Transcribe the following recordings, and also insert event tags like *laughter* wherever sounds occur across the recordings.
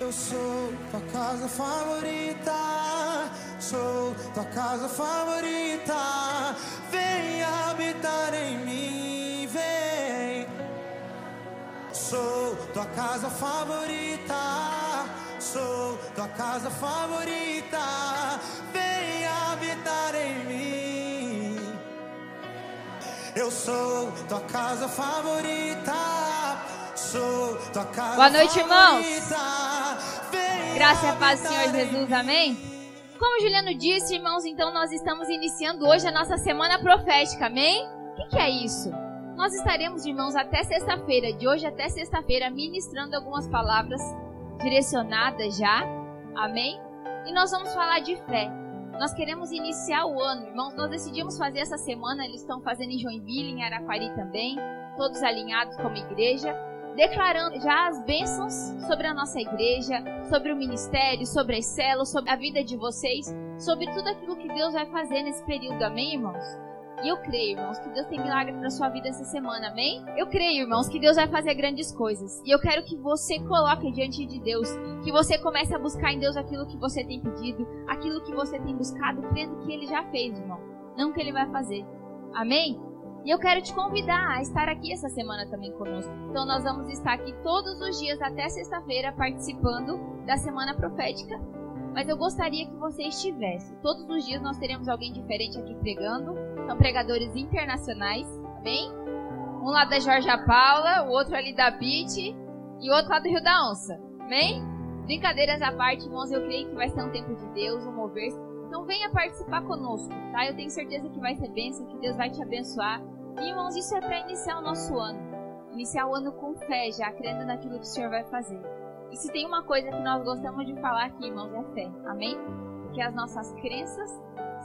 Eu sou tua casa favorita, sou tua casa favorita. Vem habitar em mim, vem. Sou tua casa favorita, sou tua casa favorita. Vem habitar em mim. Eu sou tua casa favorita. Sou tua casa Boa noite, irmãos. favorita. Vem Graça e a paz do Senhor Jesus, amém? Como o Juliano disse, irmãos, então nós estamos iniciando hoje a nossa semana profética, amém? O que, que é isso? Nós estaremos, irmãos, até sexta-feira, de hoje até sexta-feira, ministrando algumas palavras direcionadas já, amém? E nós vamos falar de fé. Nós queremos iniciar o ano, irmãos. Nós decidimos fazer essa semana, eles estão fazendo em Joinville, em Araquari também, todos alinhados como igreja declarando já as bênçãos sobre a nossa igreja, sobre o ministério, sobre as células, sobre a vida de vocês, sobre tudo aquilo que Deus vai fazer nesse período, amém, irmãos? E eu creio, irmãos, que Deus tem milagre para sua vida essa semana, amém? Eu creio, irmãos, que Deus vai fazer grandes coisas. E eu quero que você coloque diante de Deus, que você comece a buscar em Deus aquilo que você tem pedido, aquilo que você tem buscado, crendo que Ele já fez, irmão, não que Ele vai fazer. Amém? E eu quero te convidar a estar aqui essa semana também conosco. Então nós vamos estar aqui todos os dias até sexta-feira participando da semana profética. Mas eu gostaria que você estivesse. Todos os dias nós teremos alguém diferente aqui pregando. São pregadores internacionais, amém? Um lá da Jorge Paula, o outro ali da Beat e o outro lá do Rio da Onça, amém? Brincadeiras à parte, irmãos, eu creio que vai ser um tempo de Deus, um mover então venha participar conosco, tá? Eu tenho certeza que vai ser bênção, que Deus vai te abençoar. E, irmãos, isso é para iniciar o nosso ano. Iniciar o ano com fé, já crendo naquilo que o Senhor vai fazer. E se tem uma coisa que nós gostamos de falar aqui, irmãos, é fé. Amém? Porque as nossas crenças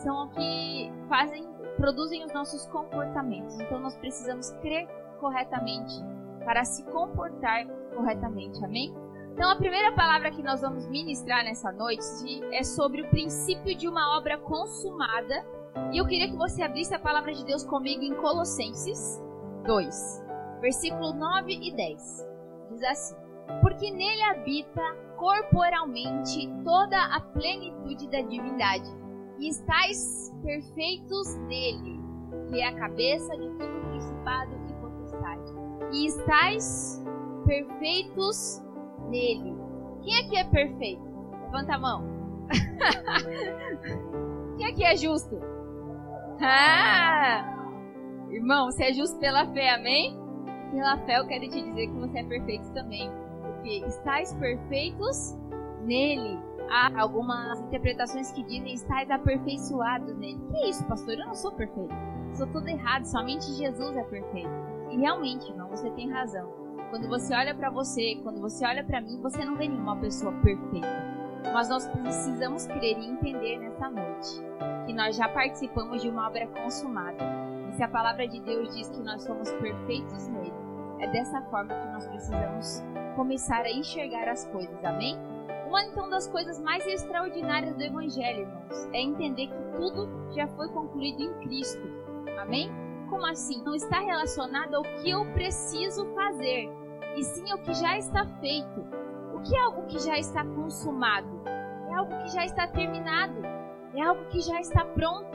são o que fazem, produzem os nossos comportamentos. Então nós precisamos crer corretamente para se comportar corretamente. Amém? Então, a primeira palavra que nós vamos ministrar nessa noite é sobre o princípio de uma obra consumada. E eu queria que você abrisse a palavra de Deus comigo em Colossenses 2, versículo 9 e 10. Diz assim: Porque nele habita corporalmente toda a plenitude da divindade, e estáis perfeitos nele, que é a cabeça de todo principado e potestade. E estáis perfeitos nele. Quem aqui é perfeito? Levanta a mão. *laughs* Quem aqui é justo? Ah! Irmão, você é justo pela fé, amém? Pela fé eu quero te dizer que você é perfeito também. Porque estáis perfeitos nele. Há algumas interpretações que dizem estáis aperfeiçoados nele. Que isso, pastor? Eu não sou perfeito. Sou tudo errado. Somente Jesus é perfeito. E realmente, irmão, você tem razão. Quando você olha para você, quando você olha para mim, você não vê nenhuma pessoa perfeita. Mas nós precisamos crer e entender nessa noite que nós já participamos de uma obra consumada. E se a palavra de Deus diz que nós somos perfeitos nele, é dessa forma que nós precisamos começar a enxergar as coisas. Amém? Uma então das coisas mais extraordinárias do evangelho, irmãos, é entender que tudo já foi concluído em Cristo. Amém? Como assim? Não está relacionado ao que eu preciso fazer, e sim ao que já está feito. O que é algo que já está consumado? É algo que já está terminado. É algo que já está pronto.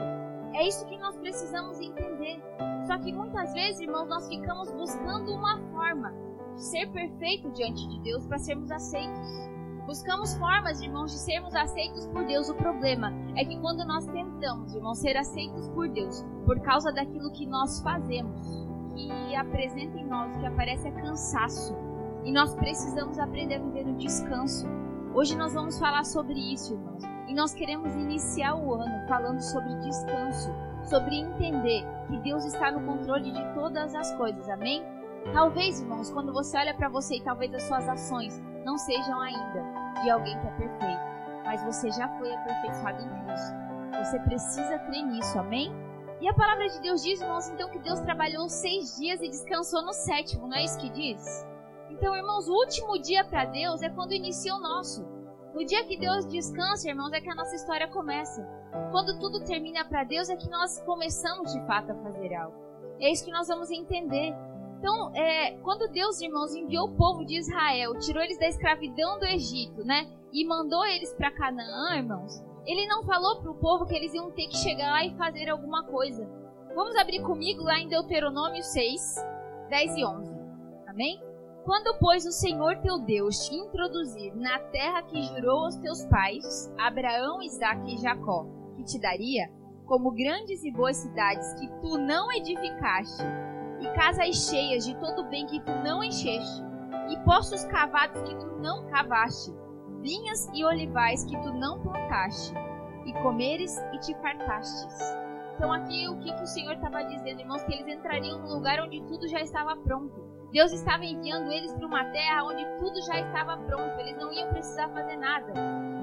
É isso que nós precisamos entender. Só que muitas vezes, irmãos, nós ficamos buscando uma forma de ser perfeito diante de Deus para sermos aceitos. Buscamos formas, irmãos, de sermos aceitos por Deus. O problema é que quando nós tentamos, irmãos, ser aceitos por Deus por causa daquilo que nós fazemos, que apresenta em nós, que aparece é cansaço. E nós precisamos aprender a viver no descanso. Hoje nós vamos falar sobre isso, irmãos. E nós queremos iniciar o ano falando sobre descanso, sobre entender que Deus está no controle de todas as coisas. Amém? Talvez, irmãos, quando você olha para você e talvez as suas ações não sejam ainda de alguém que é perfeito, mas você já foi aperfeiçoado em Cristo. Você precisa crer nisso, amém? E a palavra de Deus diz, irmãos, então que Deus trabalhou seis dias e descansou no sétimo, não é isso que diz? Então, irmãos, o último dia para Deus é quando inicia o nosso. No dia que Deus descansa, irmãos, é que a nossa história começa. Quando tudo termina para Deus, é que nós começamos de fato a fazer algo. É isso que nós vamos entender. Então, é, quando Deus, irmãos, enviou o povo de Israel, tirou eles da escravidão do Egito, né? E mandou eles para Canaã, irmãos. Ele não falou para o povo que eles iam ter que chegar lá e fazer alguma coisa. Vamos abrir comigo lá em Deuteronômio 6, 10 e 11. Amém? Quando, pois, o Senhor teu Deus te introduzir na terra que jurou aos teus pais, Abraão, Isaque e Jacó, que te daria, como grandes e boas cidades que tu não edificaste, e casas cheias de todo bem que tu não encheste, e poços cavados que tu não cavaste, vinhas e olivais que tu não plantaste, e comeres e te fartastes. Então aqui o que, que o Senhor estava dizendo, irmãos, que eles entrariam num lugar onde tudo já estava pronto. Deus estava enviando eles para uma terra onde tudo já estava pronto, eles não iam precisar fazer nada.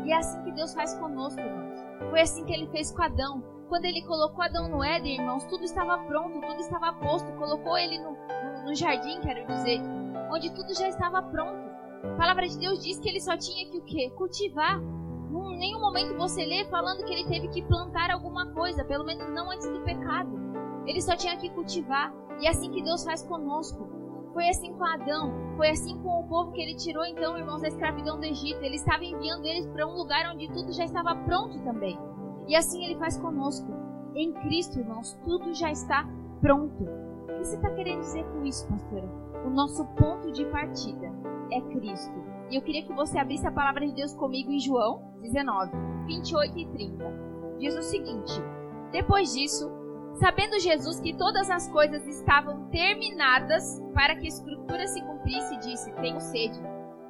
E é assim que Deus faz conosco, irmãos. Foi assim que ele fez com Adão. Quando ele colocou Adão no Éden, irmãos, tudo estava pronto, tudo estava posto. Colocou ele no, no, jardim, quero dizer, onde tudo já estava pronto. A palavra de Deus diz que ele só tinha que o quê? Cultivar. Em nenhum momento você lê falando que ele teve que plantar alguma coisa, pelo menos não antes do pecado. Ele só tinha que cultivar. E é assim que Deus faz conosco. Foi assim com Adão, foi assim com o povo que ele tirou, então, irmãos, da escravidão do Egito. Ele estava enviando eles para um lugar onde tudo já estava pronto também. E assim ele faz conosco. Em Cristo, irmãos, tudo já está pronto. O que você está querendo dizer com isso, pastora? O nosso ponto de partida é Cristo. E eu queria que você abrisse a palavra de Deus comigo em João 19, 28 e 30. Diz o seguinte: Depois disso, sabendo Jesus que todas as coisas estavam terminadas para que a escritura se cumprisse, disse: Tenho sede.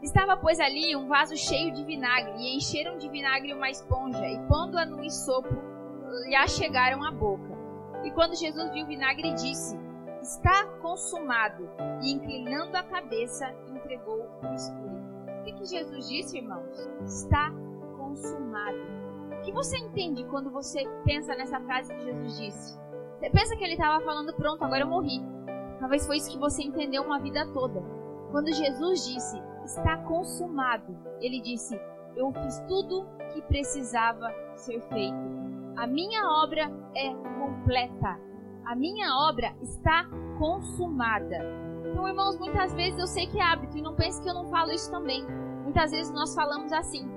Estava, pois, ali um vaso cheio de vinagre, e encheram de vinagre uma esponja, e pondo-a no ensopo, lhe achegaram a boca. E quando Jesus viu o vinagre, disse: Está consumado. E inclinando a cabeça, entregou o espírito. O que Jesus disse, irmãos? Está consumado. O que você entende quando você pensa nessa frase que Jesus disse? Você pensa que ele estava falando, pronto, agora eu morri. Talvez foi isso que você entendeu uma vida toda. Quando Jesus disse, está consumado. Ele disse: Eu fiz tudo que precisava ser feito. A minha obra é completa. A minha obra está consumada. Então, irmãos, muitas vezes eu sei que é hábito e não pense que eu não falo isso também. Muitas vezes nós falamos assim: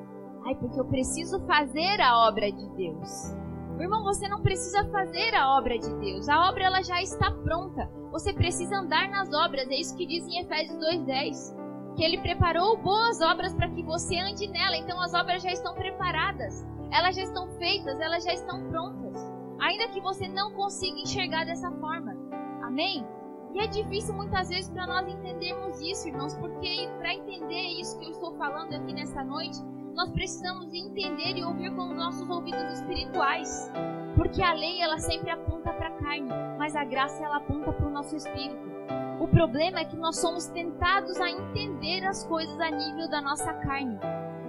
Ai, porque eu preciso fazer a obra de Deus. Irmão, você não precisa fazer a obra de Deus. A obra ela já está pronta. Você precisa andar nas obras. É isso que diz em Efésios 2:10 que ele preparou boas obras para que você ande nela. Então as obras já estão preparadas, elas já estão feitas, elas já estão prontas. Ainda que você não consiga enxergar dessa forma. Amém? E é difícil muitas vezes para nós entendermos isso, irmãos, porque para entender isso que eu estou falando aqui nessa noite, nós precisamos entender e ouvir com os nossos ouvidos espirituais. Porque a lei ela sempre aponta para a carne, mas a graça ela aponta para o nosso espírito. O problema é que nós somos tentados a entender as coisas a nível da nossa carne,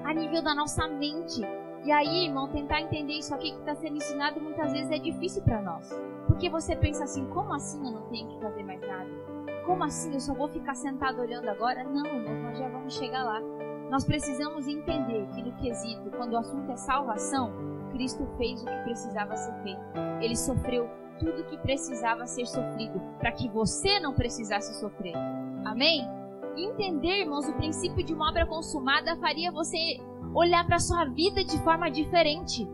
a nível da nossa mente. E aí, irmão, tentar entender isso aqui que está sendo ensinado muitas vezes é difícil para nós. Porque você pensa assim: como assim eu não tenho que fazer mais nada? Como assim eu só vou ficar sentado olhando agora? Não, irmão, nós já vamos chegar lá. Nós precisamos entender que no quesito, quando o assunto é salvação, Cristo fez o que precisava ser feito. Ele sofreu tudo que precisava ser sofrido para que você não precisasse sofrer. Amém? Entender, irmãos, o princípio de uma obra consumada faria você olhar para sua vida de forma diferente.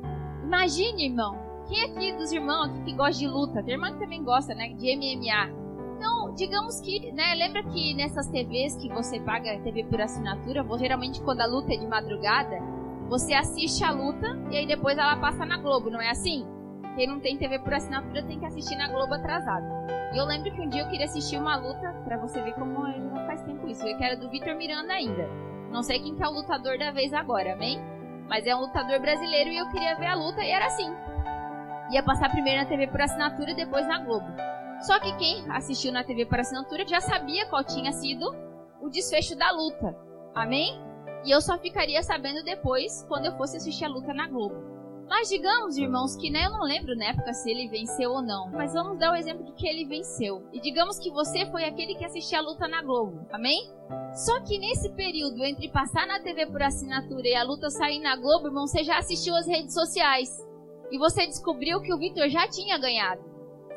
Imagine, irmão, quem aqui dos irmãos aqui que gosta de luta? Tem irmã que também gosta, né, de MMA. Então, digamos que, né, lembra que nessas TVs que você paga TV por assinatura, geralmente quando a luta é de madrugada, você assiste a luta e aí depois ela passa na Globo, não é assim? Quem não tem TV por assinatura tem que assistir na Globo atrasado. E eu lembro que um dia eu queria assistir uma luta, para você ver como já faz tempo isso, que era do Vitor Miranda ainda. Não sei quem que é o lutador da vez agora, amém? Mas é um lutador brasileiro e eu queria ver a luta e era assim. Ia passar primeiro na TV por assinatura e depois na Globo. Só que quem assistiu na TV por assinatura já sabia qual tinha sido o desfecho da luta. Amém? E eu só ficaria sabendo depois quando eu fosse assistir a luta na Globo. Mas digamos, irmãos, que né, eu não lembro na época se ele venceu ou não. Mas vamos dar o exemplo de que ele venceu. E digamos que você foi aquele que assistiu a luta na Globo. Amém? Só que nesse período entre passar na TV por assinatura e a luta sair na Globo, irmão, você já assistiu as redes sociais. E você descobriu que o Vitor já tinha ganhado.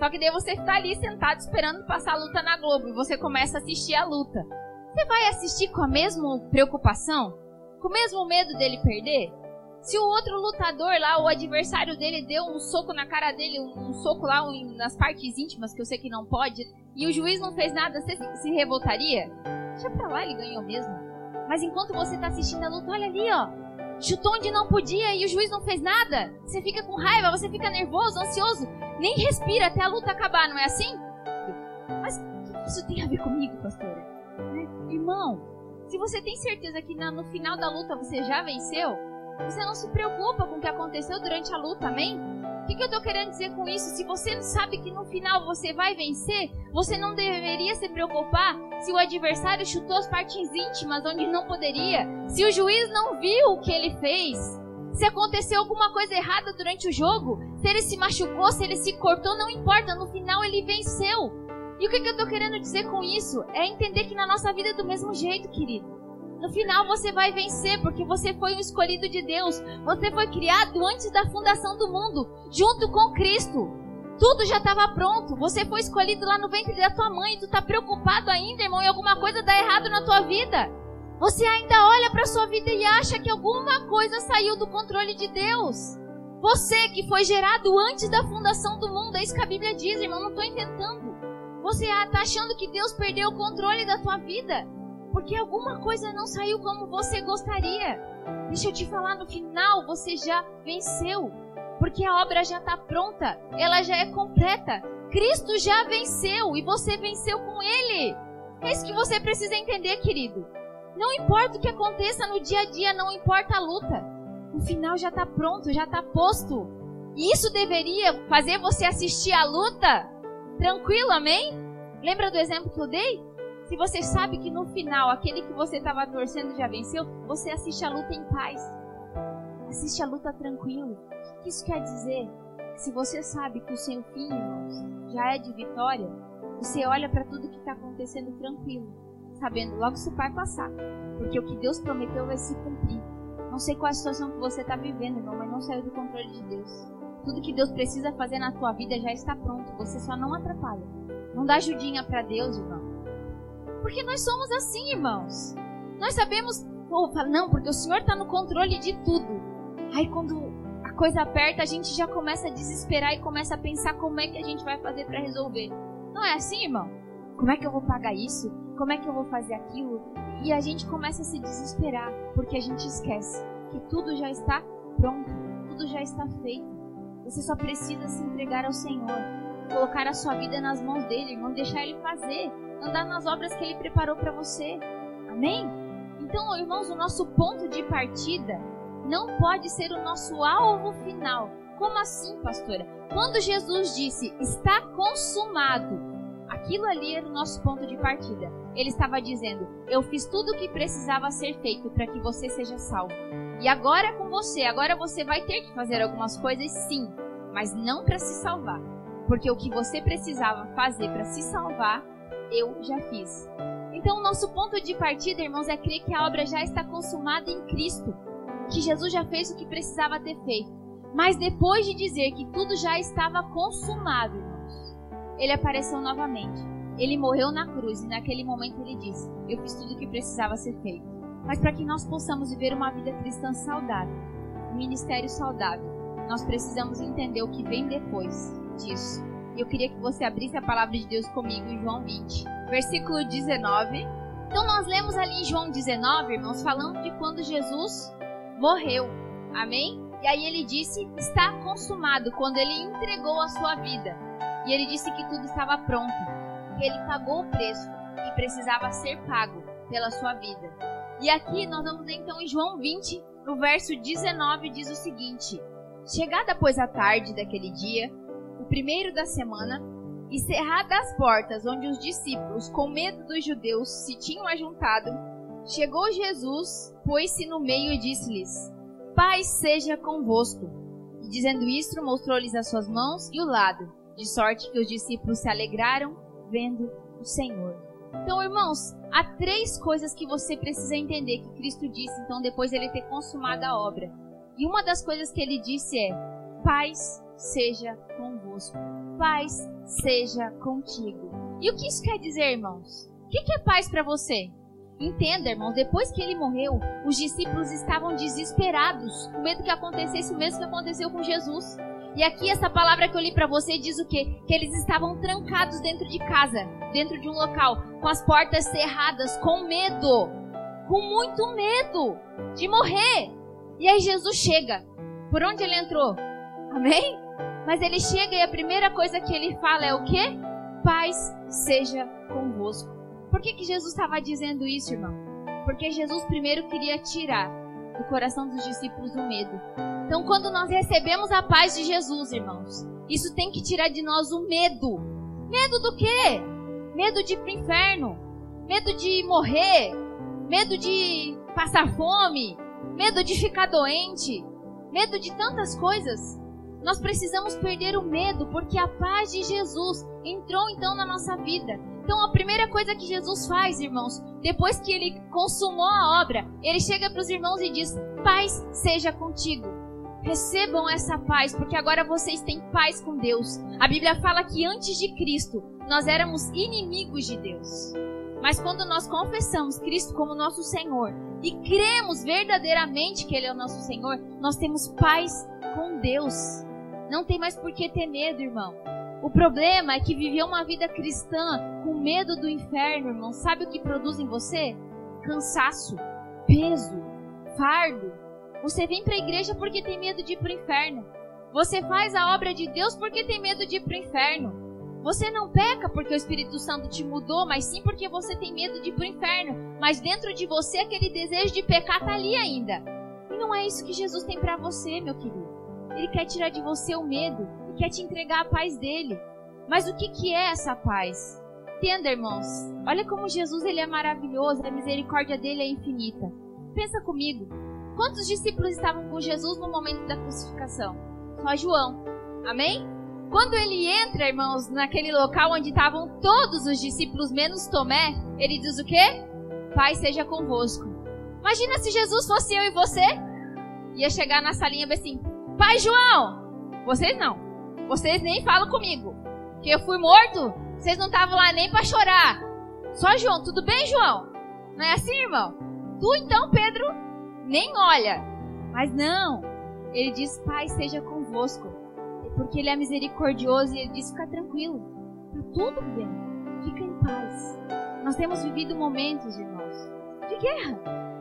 Só que daí você está ali sentado esperando passar a luta na Globo e você começa a assistir a luta. Você vai assistir com a mesma preocupação? Com o mesmo medo dele perder? Se o outro lutador lá, o adversário dele, deu um soco na cara dele, um, soco lá nas partes íntimas, que eu sei que não pode, e o juiz não fez nada, você se, se revoltaria? Deixa pra lá, ele ganhou mesmo. Mas enquanto você tá assistindo a luta, olha ali, ó. Chutou onde não podia e o juiz não fez nada. Você fica com raiva, você fica nervoso, ansioso. Nem respira até a luta acabar, não é assim? Mas o que isso tem a ver comigo, pastora? Né? Irmão, se você tem certeza que no final da luta você já venceu, você não se preocupa com o que aconteceu durante a luta, amém? O que, que eu estou querendo dizer com isso? Se você sabe que no final você vai vencer, você não deveria se preocupar se o adversário chutou as partes íntimas onde não poderia, se o juiz não viu o que ele fez, se aconteceu alguma coisa errada durante o jogo, se ele se machucou, se ele se cortou, não importa, no final ele venceu. E o que, que eu estou querendo dizer com isso? É entender que na nossa vida é do mesmo jeito, querido. No final você vai vencer, porque você foi um escolhido de Deus. Você foi criado antes da fundação do mundo, junto com Cristo. Tudo já estava pronto. Você foi escolhido lá no ventre da tua mãe. Tu está preocupado ainda, irmão, e alguma coisa dá errado na tua vida. Você ainda olha para sua vida e acha que alguma coisa saiu do controle de Deus. Você que foi gerado antes da fundação do mundo, é isso que a Bíblia diz, irmão, não estou inventando. Você está achando que Deus perdeu o controle da tua vida porque alguma coisa não saiu como você gostaria. Deixa eu te falar, no final você já venceu, porque a obra já está pronta, ela já é completa. Cristo já venceu e você venceu com Ele. É isso que você precisa entender, querido. Não importa o que aconteça no dia a dia, não importa a luta. O final já está pronto, já está posto. E isso deveria fazer você assistir a luta tranquilo, amém? Lembra do exemplo que eu dei? Se você sabe que no final aquele que você estava torcendo já venceu, você assiste a luta em paz. Assiste a luta tranquilo. O que isso quer dizer? Se você sabe que o seu fim, irmãos, já é de vitória, você olha para tudo que está acontecendo tranquilo, sabendo logo isso vai passar, porque o que Deus prometeu vai se cumprir. Não sei qual é a situação que você está vivendo, irmão, mas não saiu do controle de Deus. Tudo que Deus precisa fazer na tua vida já está pronto, você só não atrapalha. Não dá ajudinha para Deus, irmão. Porque nós somos assim, irmãos. Nós sabemos, oh, não, porque o Senhor está no controle de tudo. Aí quando a coisa aperta, a gente já começa a desesperar e começa a pensar como é que a gente vai fazer para resolver. Não é assim, irmão? Como é que eu vou pagar isso? Como é que eu vou fazer aquilo? E a gente começa a se desesperar, porque a gente esquece que tudo já está pronto, tudo já está feito. Você só precisa se entregar ao Senhor, colocar a sua vida nas mãos dele, irmão, deixar ele fazer andar nas obras que Ele preparou para você. Amém? Então, irmãos, o nosso ponto de partida não pode ser o nosso alvo final. Como assim, pastora? Quando Jesus disse está consumado, aquilo ali era o nosso ponto de partida. Ele estava dizendo: Eu fiz tudo o que precisava ser feito para que você seja salvo. E agora é com você. Agora você vai ter que fazer algumas coisas, sim, mas não para se salvar. Porque o que você precisava fazer para se salvar, eu já fiz. Então, o nosso ponto de partida, irmãos, é crer que a obra já está consumada em Cristo, que Jesus já fez o que precisava ter feito. Mas depois de dizer que tudo já estava consumado, irmãos, ele apareceu novamente. Ele morreu na cruz e naquele momento ele disse: Eu fiz tudo o que precisava ser feito. Mas para que nós possamos viver uma vida cristã saudável, um ministério saudável, nós precisamos entender o que vem depois disso. E eu queria que você abrisse a palavra de Deus comigo em João 20, versículo 19. Então nós lemos ali em João 19, irmãos, falando de quando Jesus morreu. Amém? E aí ele disse: está consumado, quando ele entregou a sua vida. E ele disse que tudo estava pronto, que ele pagou o preço que precisava ser pago pela sua vida. E aqui nós vamos ler então em João 20, no verso 19, diz o seguinte: Chegada, pois, a tarde daquele dia, o primeiro da semana, e cerradas as portas onde os discípulos, com medo dos judeus, se tinham ajuntado, chegou Jesus, pôs-se no meio e disse-lhes: Paz seja convosco. E dizendo isto, mostrou-lhes as suas mãos e o lado, de sorte que os discípulos se alegraram vendo o Senhor. Então, irmãos, há três coisas que você precisa entender que Cristo disse, então, depois de ele ter consumado a obra. E uma das coisas que ele disse é: Paz seja convosco. Paz seja contigo. E o que isso quer dizer, irmãos? O que é paz para você? Entenda, irmãos, depois que ele morreu, os discípulos estavam desesperados, com medo que acontecesse o mesmo que aconteceu com Jesus. E aqui essa palavra que eu li para você diz o quê? Que eles estavam trancados dentro de casa, dentro de um local, com as portas cerradas, com medo, com muito medo de morrer. E aí Jesus chega. Por onde ele entrou? Amém? Mas ele chega e a primeira coisa que ele fala é o quê? Paz seja convosco. Por que, que Jesus estava dizendo isso, irmão? Porque Jesus primeiro queria tirar do coração dos discípulos o medo. Então, quando nós recebemos a paz de Jesus, irmãos, isso tem que tirar de nós o medo. Medo do quê? Medo de ir pro inferno, medo de morrer, medo de passar fome, medo de ficar doente, medo de tantas coisas. Nós precisamos perder o medo, porque a paz de Jesus entrou então na nossa vida. Então a primeira coisa que Jesus faz, irmãos, depois que ele consumou a obra, ele chega para os irmãos e diz: Paz seja contigo. Recebam essa paz, porque agora vocês têm paz com Deus. A Bíblia fala que antes de Cristo nós éramos inimigos de Deus. Mas quando nós confessamos Cristo como nosso Senhor e cremos verdadeiramente que Ele é o nosso Senhor, nós temos paz com Deus. Não tem mais por que ter medo, irmão. O problema é que viver uma vida cristã com medo do inferno, irmão, sabe o que produz em você? Cansaço, peso, fardo. Você vem para a igreja porque tem medo de ir para o inferno. Você faz a obra de Deus porque tem medo de ir para o inferno. Você não peca porque o Espírito Santo te mudou, mas sim porque você tem medo de ir para o inferno. Mas dentro de você aquele desejo de pecar está ali ainda. E não é isso que Jesus tem para você, meu querido. Ele quer tirar de você o medo e quer te entregar a paz dele. Mas o que, que é essa paz? Entenda, irmãos. Olha como Jesus ele é maravilhoso, a misericórdia dele é infinita. Pensa comigo. Quantos discípulos estavam com Jesus no momento da crucificação? Só João. Amém? Quando ele entra, irmãos, naquele local onde estavam todos os discípulos, menos Tomé, ele diz o quê? Pai seja convosco. Imagina se Jesus fosse eu e você. Ia chegar na salinha e assim: Pai João! Vocês não. Vocês nem falam comigo. Que eu fui morto, vocês não estavam lá nem para chorar. Só João, tudo bem, João? Não é assim, irmão? Tu então, Pedro, nem olha. Mas não. Ele diz: Pai, seja convosco. Porque ele é misericordioso e ele diz: Fica tranquilo. Tá tudo bem. Fica em paz. Nós temos vivido momentos, irmãos, de guerra,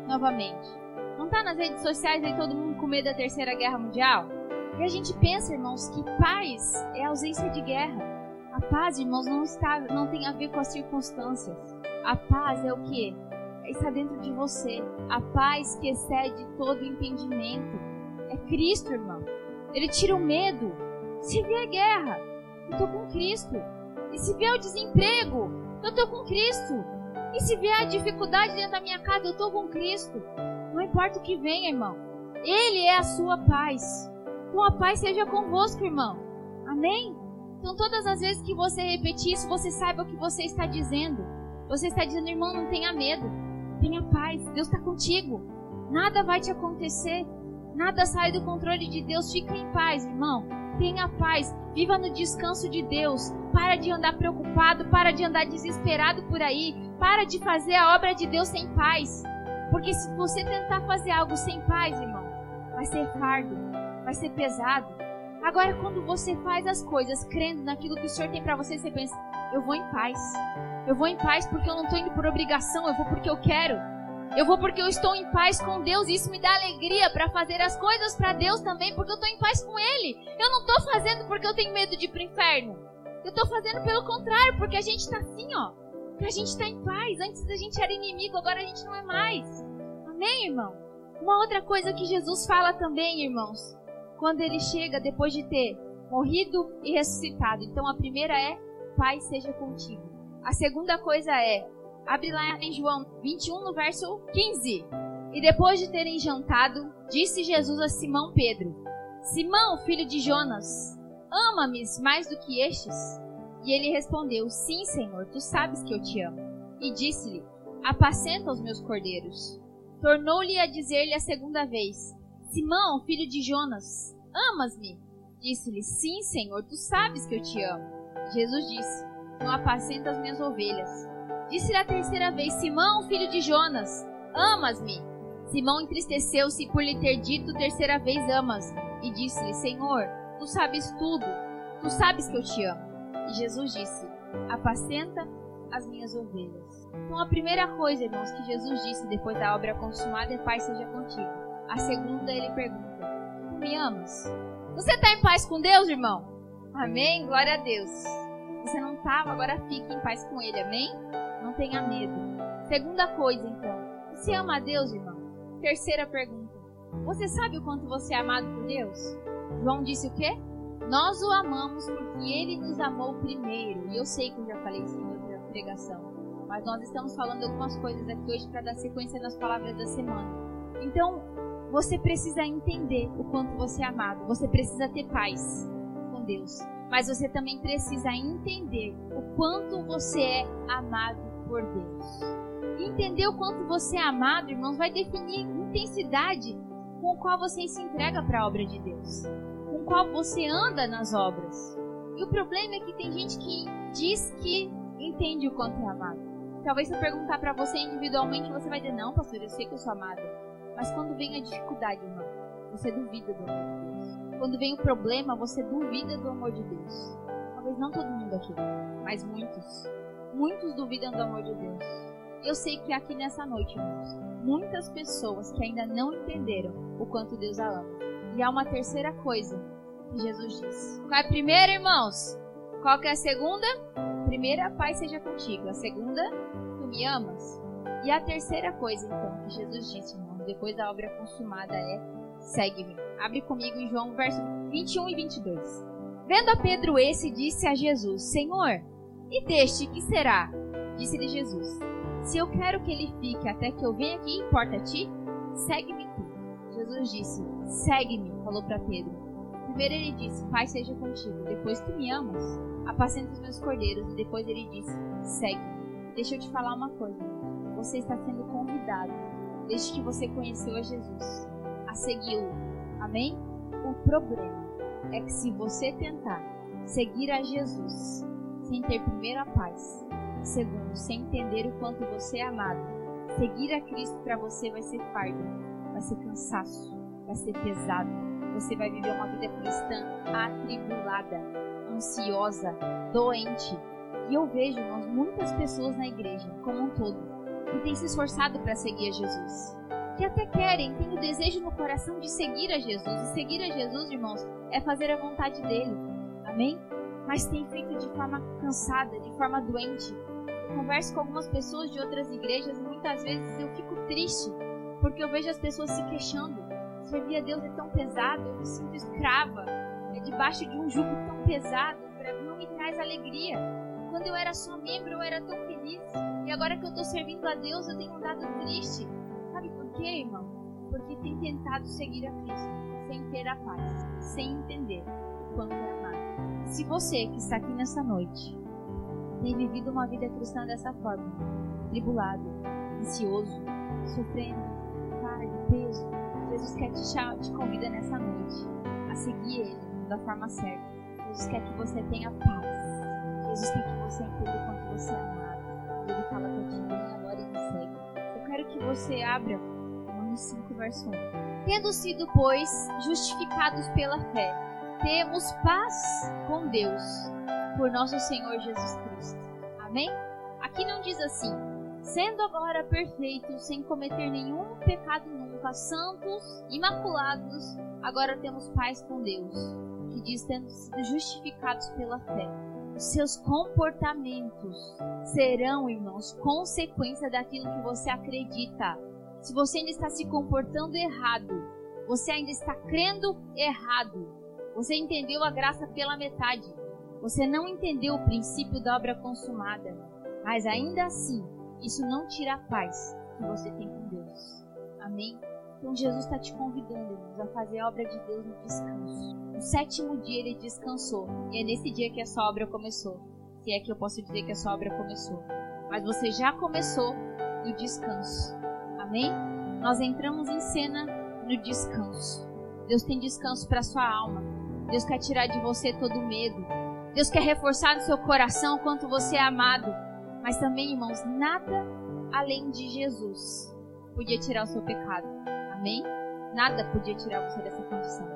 novamente. Não tá nas redes sociais aí todo mundo com medo da terceira guerra mundial? E a gente pensa, irmãos, que paz é ausência de guerra. A paz, irmãos, não, está, não tem a ver com as circunstâncias. A paz é o que? Está dentro de você. A paz que excede todo entendimento. É Cristo, irmão. Ele tira o medo. Se vier guerra, eu estou com Cristo. E se vier o desemprego, eu estou com Cristo. E se vier a dificuldade dentro da minha casa, eu estou com Cristo. Não importa o que venha, irmão. Ele é a sua paz. Então a paz seja convosco, irmão. Amém? Então todas as vezes que você repetir isso, você saiba o que você está dizendo. Você está dizendo, irmão, não tenha medo. Tenha paz. Deus está contigo. Nada vai te acontecer. Nada sai do controle de Deus. Fica em paz, irmão. Tenha paz. Viva no descanso de Deus. Para de andar preocupado. Para de andar desesperado por aí. Para de fazer a obra de Deus sem paz. Porque se você tentar fazer algo sem paz, irmão, vai ser fardo vai ser pesado. Agora, quando você faz as coisas crendo naquilo que o Senhor tem para você, você pensa: eu vou em paz. Eu vou em paz porque eu não estou indo por obrigação, eu vou porque eu quero. Eu vou porque eu estou em paz com Deus e isso me dá alegria para fazer as coisas para Deus também, porque eu estou em paz com Ele. Eu não estou fazendo porque eu tenho medo de ir para o inferno. Eu estou fazendo pelo contrário, porque a gente está assim, ó. A gente está em paz. Antes a gente era inimigo, agora a gente não é mais. Amém, irmão? Uma outra coisa que Jesus fala também, irmãos, quando ele chega depois de ter morrido e ressuscitado. Então a primeira é: Pai seja contigo. A segunda coisa é: abre lá em João 21, no verso 15. E depois de terem jantado, disse Jesus a Simão Pedro: Simão, filho de Jonas, ama-me mais do que estes? E ele respondeu: Sim, Senhor, tu sabes que eu te amo. E disse-lhe: Apacenta os meus cordeiros. Tornou-lhe a dizer-lhe a segunda vez: Simão, filho de Jonas, amas-me? Disse-lhe: Sim, Senhor, tu sabes que eu te amo. Jesus disse: Não apacenta as minhas ovelhas. Disse-lhe a terceira vez: Simão, filho de Jonas, amas-me? Simão entristeceu-se por lhe ter dito terceira vez: Amas-me. E disse-lhe: Senhor, tu sabes tudo, tu sabes que eu te amo. E Jesus disse: Apacenta as minhas ovelhas. Então, a primeira coisa, irmãos, que Jesus disse depois da obra consumada é: Pai seja contigo. A segunda, ele pergunta: Tu me amas? Você está em paz com Deus, irmão? Amém? Glória a Deus. Você não estava, agora fique em paz com Ele, amém? Não tenha medo. Segunda coisa, então: Você ama a Deus, irmão? Terceira pergunta: Você sabe o quanto você é amado por Deus? João disse o quê? Nós o amamos porque ele nos amou primeiro. E eu sei que eu já falei isso em outra pregação. Mas nós estamos falando algumas coisas aqui hoje para dar sequência nas palavras da semana. Então, você precisa entender o quanto você é amado. Você precisa ter paz com Deus. Mas você também precisa entender o quanto você é amado por Deus. entender o quanto você é amado, irmãos, vai definir intensidade com qual você se entrega para a obra de Deus qual você anda nas obras. E o problema é que tem gente que diz que entende o quanto é amado. Talvez se eu perguntar para você individualmente, você vai dizer: Não, pastor, eu sei que eu sou amada. Mas quando vem a dificuldade, irmão, você duvida do amor de Deus. Quando vem o problema, você duvida do amor de Deus. Talvez não todo mundo aqui, mas muitos. Muitos duvidam do amor de Deus. Eu sei que aqui nessa noite, irmãos, muitas pessoas que ainda não entenderam o quanto Deus a ama. E há uma terceira coisa Jesus disse. Qual é a primeira, irmãos? Qual que é a segunda? primeira, Pai seja contigo. A segunda, tu me amas. E a terceira coisa, então, que Jesus disse, irmãos, depois da obra consumada é: segue-me. Abre comigo em João, verso 21 e 22. Vendo a Pedro esse, disse a Jesus: Senhor, e deste que será? Disse-lhe Jesus: Se eu quero que ele fique até que eu venha aqui, importa a ti? Segue-me tu. Jesus disse: Segue-me, falou para Pedro. Primeiro ele disse: Pai seja contigo. Depois tu me amas, apacenta os meus cordeiros. E depois ele disse: Segue-me. Deixa eu te falar uma coisa. Você está sendo convidado, desde que você conheceu a Jesus, a segui-lo. Amém? O problema é que se você tentar seguir a Jesus sem ter primeiro a paz, segundo, sem entender o quanto você é amado, seguir a Cristo para você vai ser fardo vai ser cansaço, vai ser pesado. Você vai viver uma vida cristã atribulada, ansiosa, doente. E eu vejo irmãos, muitas pessoas na igreja, como um todo, que têm se esforçado para seguir a Jesus. Que até querem, têm o desejo no coração de seguir a Jesus. E seguir a Jesus, irmãos, é fazer a vontade dele. Amém? Mas tem feito de forma cansada, de forma doente. Eu converso com algumas pessoas de outras igrejas e muitas vezes eu fico triste porque eu vejo as pessoas se queixando. Servir a Deus é tão pesado, eu me sinto escrava, é debaixo de um jugo tão pesado, não me traz alegria. Quando eu era só membro, eu era tão feliz. E agora que eu estou servindo a Deus, eu tenho andado triste. Sabe por quê, irmão? Porque tem tentado seguir a Cristo, sem ter a paz, sem entender o quanto é amado. Se você que está aqui nessa noite tem vivido uma vida cristã dessa forma, tribulado, ansioso, sofrendo, peso, Jesus quer te, te convida nessa noite a seguir Ele da forma certa. Jesus quer que você tenha paz. Jesus quer que você entenda quanto você é amado. Ele fala para ti, vem agora e me segue. Eu quero que você abra Romanos 5, verso 1. Tendo sido, pois, justificados pela fé, temos paz com Deus por nosso Senhor Jesus Cristo. Amém? Aqui não diz assim, sendo agora perfeitos, sem cometer nenhum pecado nunca, santos, imaculados, agora temos paz com Deus, que diz tendo sido justificados pela fé. Os seus comportamentos serão, irmãos, consequência daquilo que você acredita. Se você ainda está se comportando errado, você ainda está crendo errado, você entendeu a graça pela metade, você não entendeu o princípio da obra consumada, mas ainda assim, isso não tira a paz que você tem com Deus. Amém? Então Jesus está te convidando, irmãos, a fazer a obra de Deus no descanso. No sétimo dia ele descansou. E é nesse dia que a sua obra começou. Se é que eu posso dizer que a sua obra começou. Mas você já começou no descanso. Amém? Nós entramos em cena no descanso. Deus tem descanso para sua alma. Deus quer tirar de você todo medo. Deus quer reforçar no seu coração quanto você é amado. Mas também, irmãos, nada além de Jesus podia tirar o seu pecado. Amém? Nada podia tirar você dessa condição.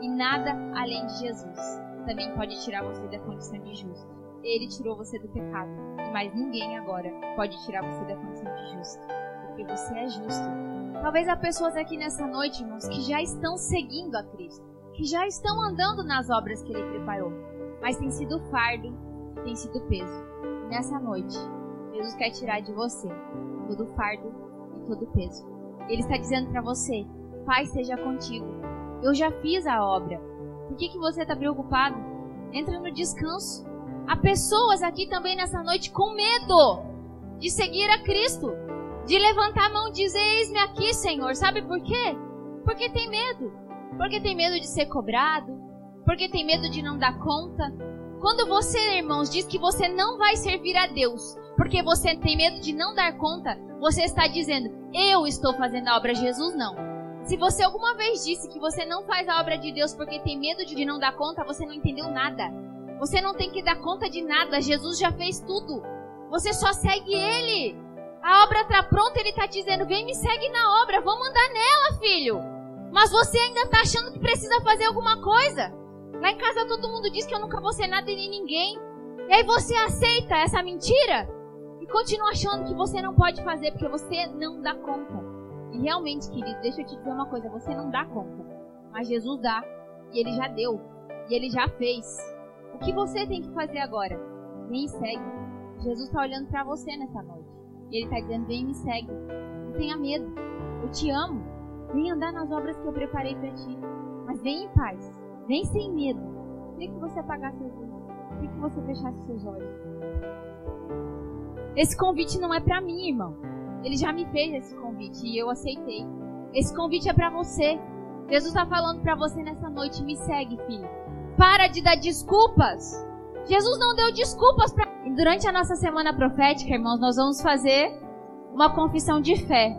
E nada além de Jesus também pode tirar você da condição de justo. Ele tirou você do pecado. Mas ninguém agora pode tirar você da condição de justo. Porque você é justo. Talvez há pessoas aqui nessa noite, irmãos, que já estão seguindo a Cristo. Que já estão andando nas obras que Ele preparou. Mas tem sido fardo, tem sido peso. Nessa noite, Jesus quer tirar de você todo fardo e todo peso. Ele está dizendo para você: Pai seja contigo. Eu já fiz a obra. Por que, que você está preocupado? Entra no descanso. Há pessoas aqui também nessa noite com medo de seguir a Cristo, de levantar a mão e dizer: Eis-me aqui, Senhor. Sabe por quê? Porque tem medo. Porque tem medo de ser cobrado. Porque tem medo de não dar conta. Quando você, irmãos, diz que você não vai servir a Deus porque você tem medo de não dar conta, você está dizendo: Eu estou fazendo a obra, Jesus não. Se você alguma vez disse que você não faz a obra de Deus porque tem medo de não dar conta, você não entendeu nada. Você não tem que dar conta de nada, Jesus já fez tudo. Você só segue Ele. A obra está pronta, Ele está dizendo: Vem me segue na obra, vamos andar nela, filho. Mas você ainda está achando que precisa fazer alguma coisa. Lá em casa todo mundo diz que eu nunca vou ser nada e nem ninguém. E aí você aceita essa mentira? E continua achando que você não pode fazer porque você não dá conta. E realmente, querido, deixa eu te dizer uma coisa: você não dá conta. Mas Jesus dá. E ele já deu. E ele já fez. O que você tem que fazer agora? Vem e segue. Jesus está olhando para você nessa noite. E ele está dizendo: vem e me segue. Não tenha medo. Eu te amo. Vem andar nas obras que eu preparei para ti. Mas vem em paz. Vem sem medo. Queria que você apagasse seus olhos. Queria que você fechasse seus olhos. Esse convite não é para mim, irmão. Ele já me fez esse convite e eu aceitei. Esse convite é para você. Jesus está falando para você nessa noite: me segue, filho. Para de dar desculpas. Jesus não deu desculpas para. Durante a nossa semana profética, irmãos, nós vamos fazer uma confissão de fé.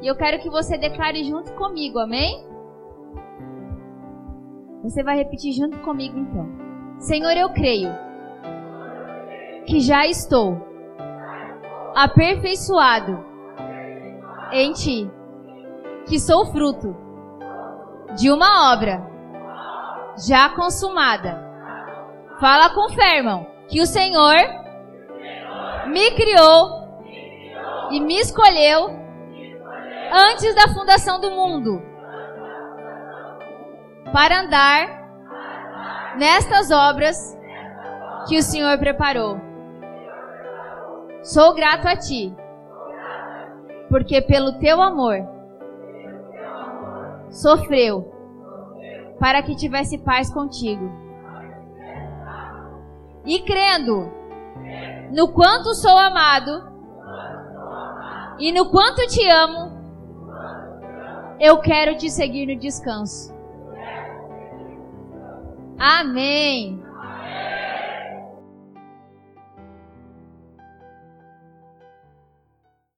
E eu quero que você declare junto comigo, amém? Você vai repetir junto comigo então. Senhor, eu creio que já estou aperfeiçoado em ti, que sou fruto de uma obra já consumada. Fala com fé, irmão, que o Senhor me criou e me escolheu antes da fundação do mundo para andar nestas obras que o Senhor preparou. Sou grato a ti, porque pelo teu amor sofreu para que tivesse paz contigo. E crendo no quanto sou amado e no quanto te amo, eu quero te seguir no descanso. Amém.